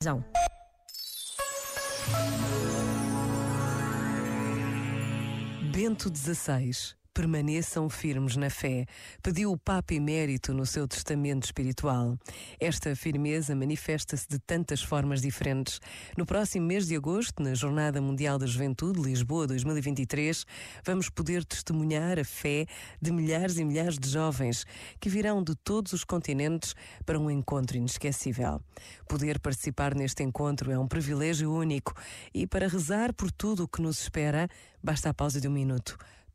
Zão. Bento XVI, permaneçam firmes na fé, pediu o Papa Emérito no seu testamento espiritual. Esta firmeza manifesta-se de tantas formas diferentes. No próximo mês de agosto, na Jornada Mundial da Juventude, Lisboa 2023, vamos poder testemunhar a fé de milhares e milhares de jovens que virão de todos os continentes para um encontro inesquecível. Poder participar neste encontro é um privilégio único e para rezar por tudo o que nos espera, basta a pausa de um minuto.